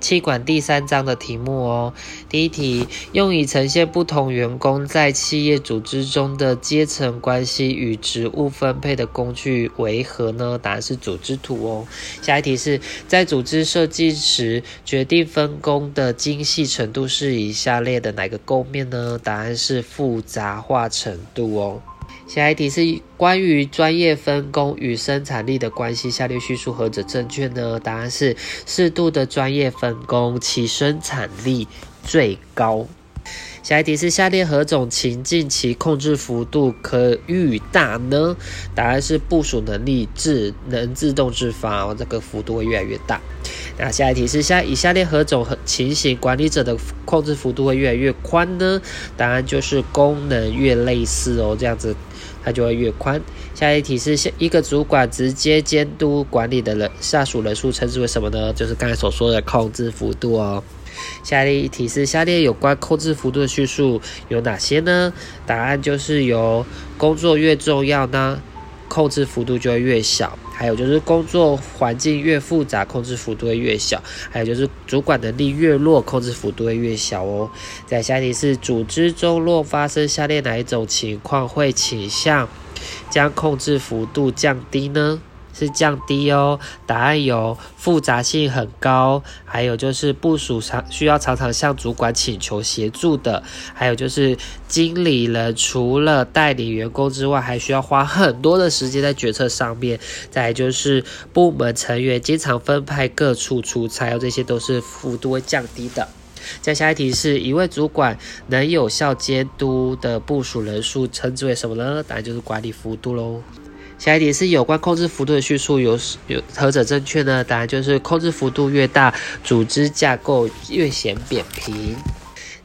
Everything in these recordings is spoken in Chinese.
气管第三章的题目哦。第一题，用以呈现不同员工在企业组织中的阶层关系与职务分配的工具为何呢？答案是组织图哦。下一题是在组织设计时决定分工的精细程度是以下列的哪个构面呢？答案是复杂化程度哦。下一题是关于专业分工与生产力的关系，下列叙述何者正确呢？答案是适度的专业分工，其生产力最高。下一题是下列何种情境其控制幅度可愈大呢？答案是部署能力智能自动自发，这个幅度会越来越大。那下一题是下以下列何种情形管理者的控制幅度会越来越宽呢？答案就是功能越类似哦，这样子。它就会越宽。下一题是下一个主管直接监督管理的人下属人数称之为什么呢？就是刚才所说的控制幅度哦。下列一题是下列有关控制幅度的叙述有哪些呢？答案就是由工作越重要呢，控制幅度就会越小。还有就是工作环境越复杂，控制幅度会越小。还有就是主管能力越弱，控制幅度会越小哦。再下一题是组织中若发生下列哪一种情况，会倾向将控制幅度降低呢？是降低哦，答案有复杂性很高，还有就是部署常需要常常向主管请求协助的，还有就是经理人除了带领员工之外，还需要花很多的时间在决策上面。再就是部门成员经常分派各处出差，这些都是幅度会降低的。再下一题是一位主管能有效监督的部署人数称之为什么呢？答案就是管理幅度喽。下一题是有关控制幅度的叙述，有有何者正确呢？答案就是控制幅度越大，组织架构越显扁平。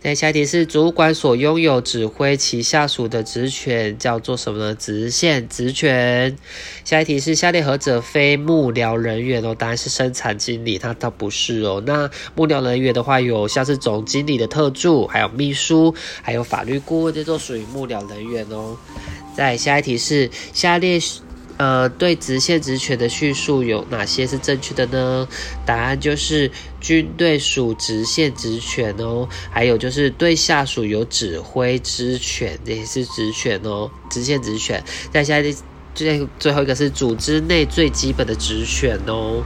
那下一题是主管所拥有指挥其下属的职权叫做什么呢？直线职权。下一题是下列何者非幕僚人员哦？答案是生产经理，他他不是哦。那幕僚人员的话，有像是总经理的特助，还有秘书，还有法律顾问，这都属于幕僚人员哦。再下一题是下列。呃，对直线职权的叙述有哪些是正确的呢？答案就是军队属直线职权哦，还有就是对下属有指挥之权，这也是职权哦，直线职权。再下一最最后一个是组织内最基本的职权哦。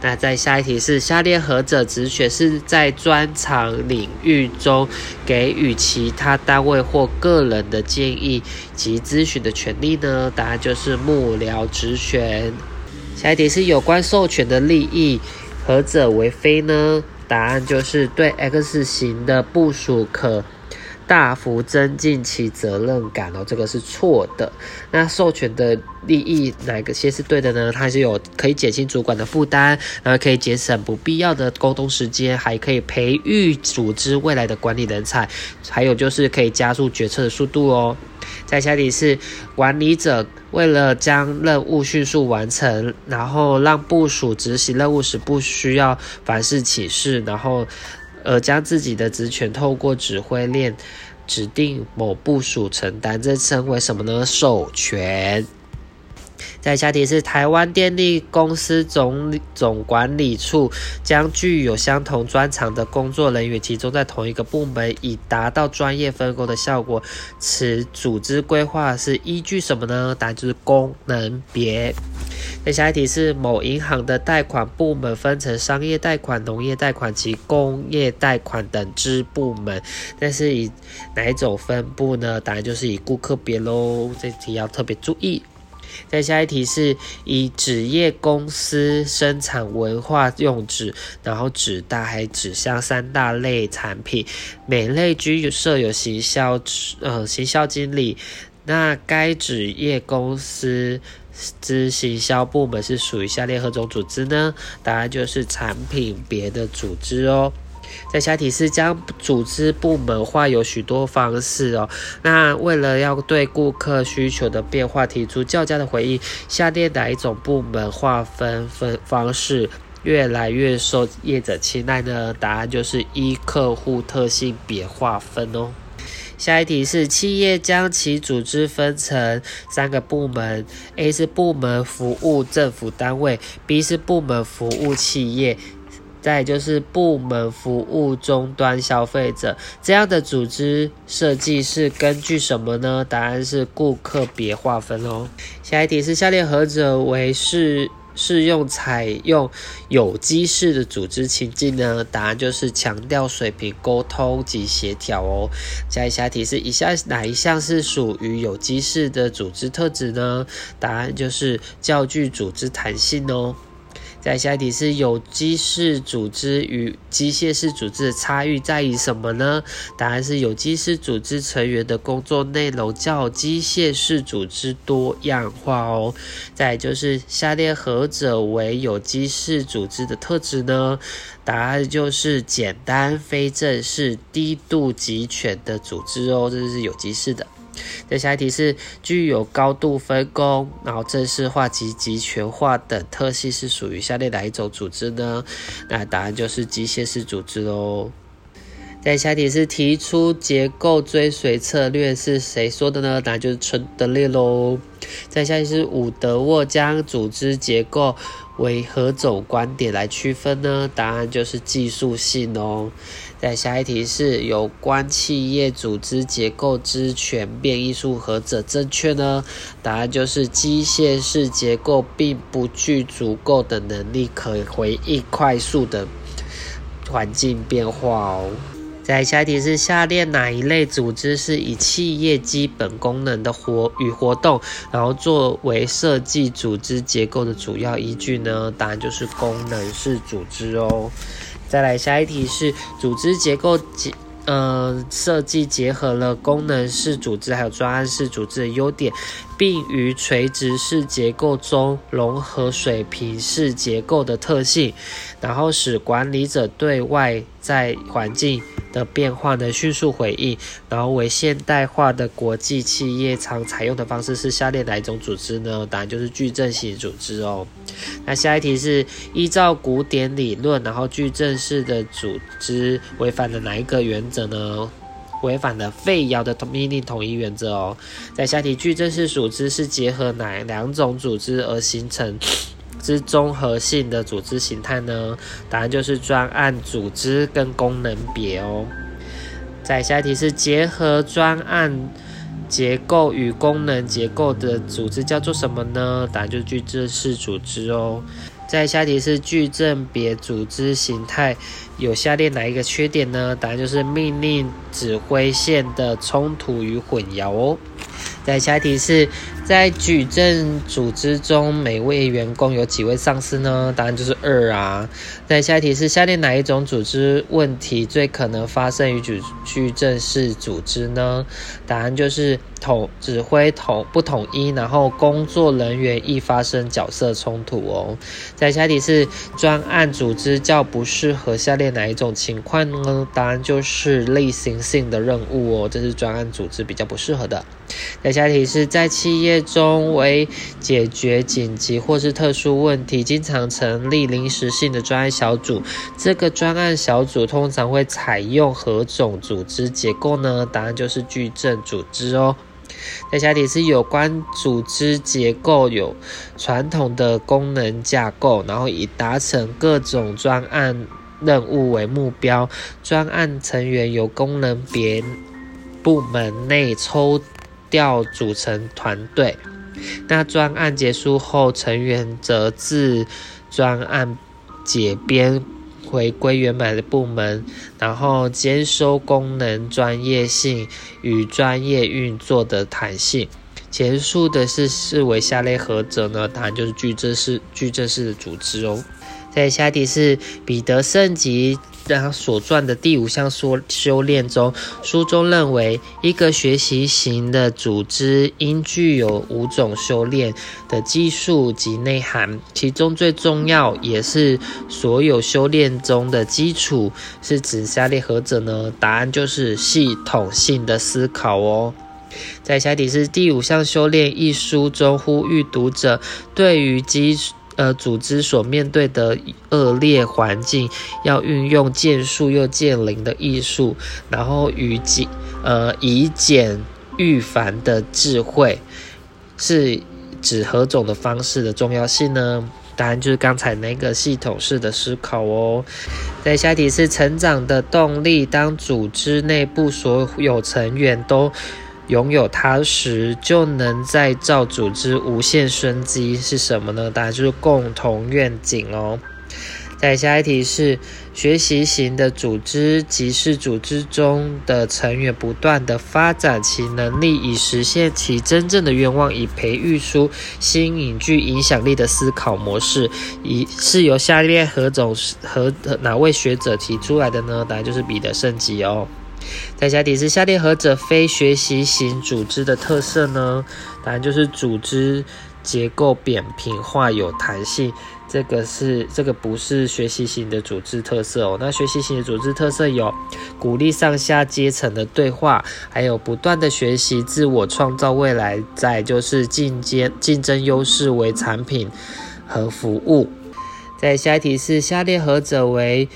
那在下一题是下列何者职权是在专长领域中给予其他单位或个人的建议及咨询的权利呢？答案就是幕僚职权。下一题是有关授权的利益，何者为非呢？答案就是对 X 型的部署可。大幅增进其责任感哦，这个是错的。那授权的利益哪个些是对的呢？它是有可以减轻主管的负担，然后可以节省不必要的沟通时间，还可以培育组织未来的管理人才，还有就是可以加速决策的速度哦。在下题是管理者为了将任务迅速完成，然后让部署执行任务时不需要凡事起事，然后。而将自己的职权透过指挥链指定某部署承担，这称为什么呢？授权。再下题是台湾电力公司总总管理处将具有相同专长的工作人员集中在同一个部门，以达到专业分工的效果。此组织规划是依据什么呢？答案就是功能别。在下一题是某银行的贷款部门分成商业贷款、农业贷款及工业贷款等支部门，但是以哪一种分布呢？答案就是以顾客别喽。这题要特别注意。再下一题是以纸业公司生产文化用纸，然后纸袋还纸箱三大类产品，每类均有设有行销呃行销经理。那该纸业公司之行销部门是属于下列何种组织呢？答案就是产品别的组织哦。在下题是将组织部门化有许多方式哦。那为了要对顾客需求的变化提出较佳的回应，下列哪一种部门划分分方式越来越受业者青睐呢？答案就是依客户特性别划分哦。下一题是企业将其组织分成三个部门，A 是部门服务政府单位，B 是部门服务企业。再就是部门服务终端消费者这样的组织设计是根据什么呢？答案是顾客别划分哦。下一题是下列何者为适适用采用有机式的组织情境呢？答案就是强调水平沟通及协调哦。下一题是以下哪一项是属于有机式的组织特质呢？答案就是较具组织弹性哦。在下一题是有机式组织与机械式组织的差异在于什么呢？答案是有机式组织成员的工作内容较机械式组织多样化哦。再就是下列何者为有机式组织的特质呢？答案就是简单、非正式、低度集权的组织哦，这是有机式的。再下一题是具有高度分工，然后正式化及集权化等特性是属于下列哪一种组织呢？那答案就是机械式组织喽。再下一题是提出结构追随策略是谁说的呢？答案就是陈德烈喽。再下一题是伍德沃将组织结构为何种观点来区分呢？答案就是技术性哦。在下一题是有关企业组织结构之全变艺术何者正确呢？答案就是机械式结构并不具足够的能力可回应快速的环境变化哦。再下一题是下列哪一类组织是以企业基本功能的活与活动，然后作为设计组织结构的主要依据呢？答案就是功能式组织哦。再来下一题是组织结构结呃设计结合了功能式组织还有专案式组织的优点，并于垂直式结构中融合水平式结构的特性，然后使管理者对外在环境。的变化呢，迅速回应，然后为现代化的国际企业常采用的方式是下列哪一种组织呢？答案就是矩阵型组织哦。那下一题是依照古典理论，然后矩阵式的组织违反了哪一个原则呢？违反了费尧的命令统一原则哦。在下题，矩阵式组织是结合哪两种组织而形成？之综合性的组织形态呢？答案就是专案组织跟功能别哦。在下一题是结合专案结构与功能结构的组织叫做什么呢？答案就是矩阵式组织哦。在下一题是矩阵别组织形态有下列哪一个缺点呢？答案就是命令指挥线的冲突与混淆哦。再下一题是在矩阵组织中，每位员工有几位上司呢？答案就是二啊。在下一题是下列哪一种组织问题最可能发生于矩矩阵式组织呢？答案就是统指挥统不统一，然后工作人员易发生角色冲突哦。在下一题是专案组织较不适合下列哪一种情况呢？答案就是例行性的任务哦，这是专案组织比较不适合的。在下一题是在企业中为解决紧急或是特殊问题，经常成立临时性的专案小组。这个专案小组通常会采用何种组织结构呢？答案就是矩阵组织哦。在下题是有关组织结构有传统的功能架构，然后以达成各种专案任务为目标。专案成员由功能别部门内抽。调组成团队，那专案结束后，成员则自专案解编回归原本的部门，然后兼收功能专业性与专业运作的弹性。结束的是视为下列何者呢？答案就是矩阵式矩阵式的组织哦。在下题是彼得圣吉。在他所撰的第五项说修炼中，书中认为一个学习型的组织应具有五种修炼的技术及内涵，其中最重要也是所有修炼中的基础，是指下列何者呢？答案就是系统性的思考哦。在下底是第五项修炼一书中呼吁读者对于基。呃，组织所面对的恶劣环境，要运用见树又见林的艺术，然后与简呃以简御繁的智慧，是指何种的方式的重要性呢？答案就是刚才那个系统式的思考哦。在下题是成长的动力，当组织内部所有成员都拥有它时，就能再造组织无限生机，是什么呢？答案就是共同愿景哦。再下一题是学习型的组织，即是组织中的成员不断的发展其能力，以实现其真正的愿望，以培育出新颖具影响力的思考模式。以是由下列何种何哪位学者提出来的呢？答案就是彼得圣吉哦。再下题是下列何者非学习型组织的特色呢？答案就是组织结构扁平化，有弹性。这个是这个不是学习型的组织特色哦。那学习型的组织特色有鼓励上下阶层的对话，还有不断的学习、自我创造未来。再就是竞争竞争优势为产品和服务。在下一题是下列何者为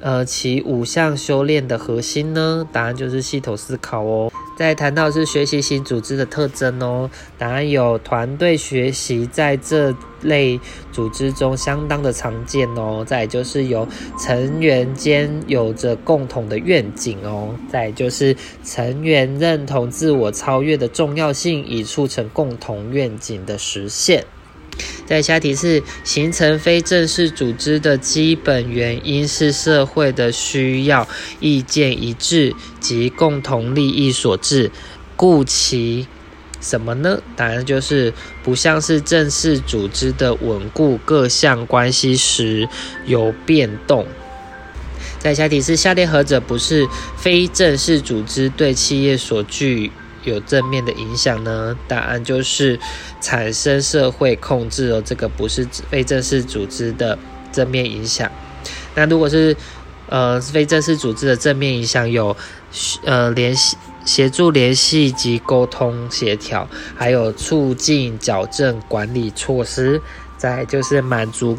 呃其五项修炼的核心呢？答案就是系统思考哦。在谈到是学习型组织的特征哦，答案有团队学习在这类组织中相当的常见哦。再就是有成员间有着共同的愿景哦。再就是成员认同自我超越的重要性，以促成共同愿景的实现。在下题是形成非正式组织的基本原因是社会的需要、意见一致及共同利益所致，故其什么呢？答案就是不像是正式组织的稳固各项关系时有变动。在下题是下列何者不是非正式组织对企业所具？有正面的影响呢？答案就是产生社会控制哦，这个不是非正式组织的正面影响。那如果是呃非正式组织的正面影响，有呃联系、协助联系及沟通协调，还有促进矫正管理措施，再就是满足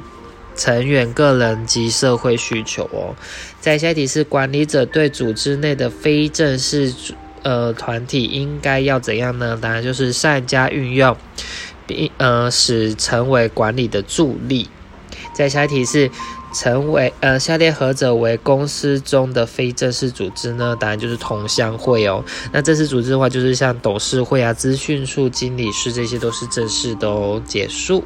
成员个人及社会需求哦。在下一题是管理者对组织内的非正式。呃，团体应该要怎样呢？当然就是善加运用，并呃使成为管理的助力。再下一题是成为呃下列何者为公司中的非正式组织呢？答案就是同乡会哦。那正式组织的话，就是像董事会啊、资讯处经理室，这些都是正式的哦。结束。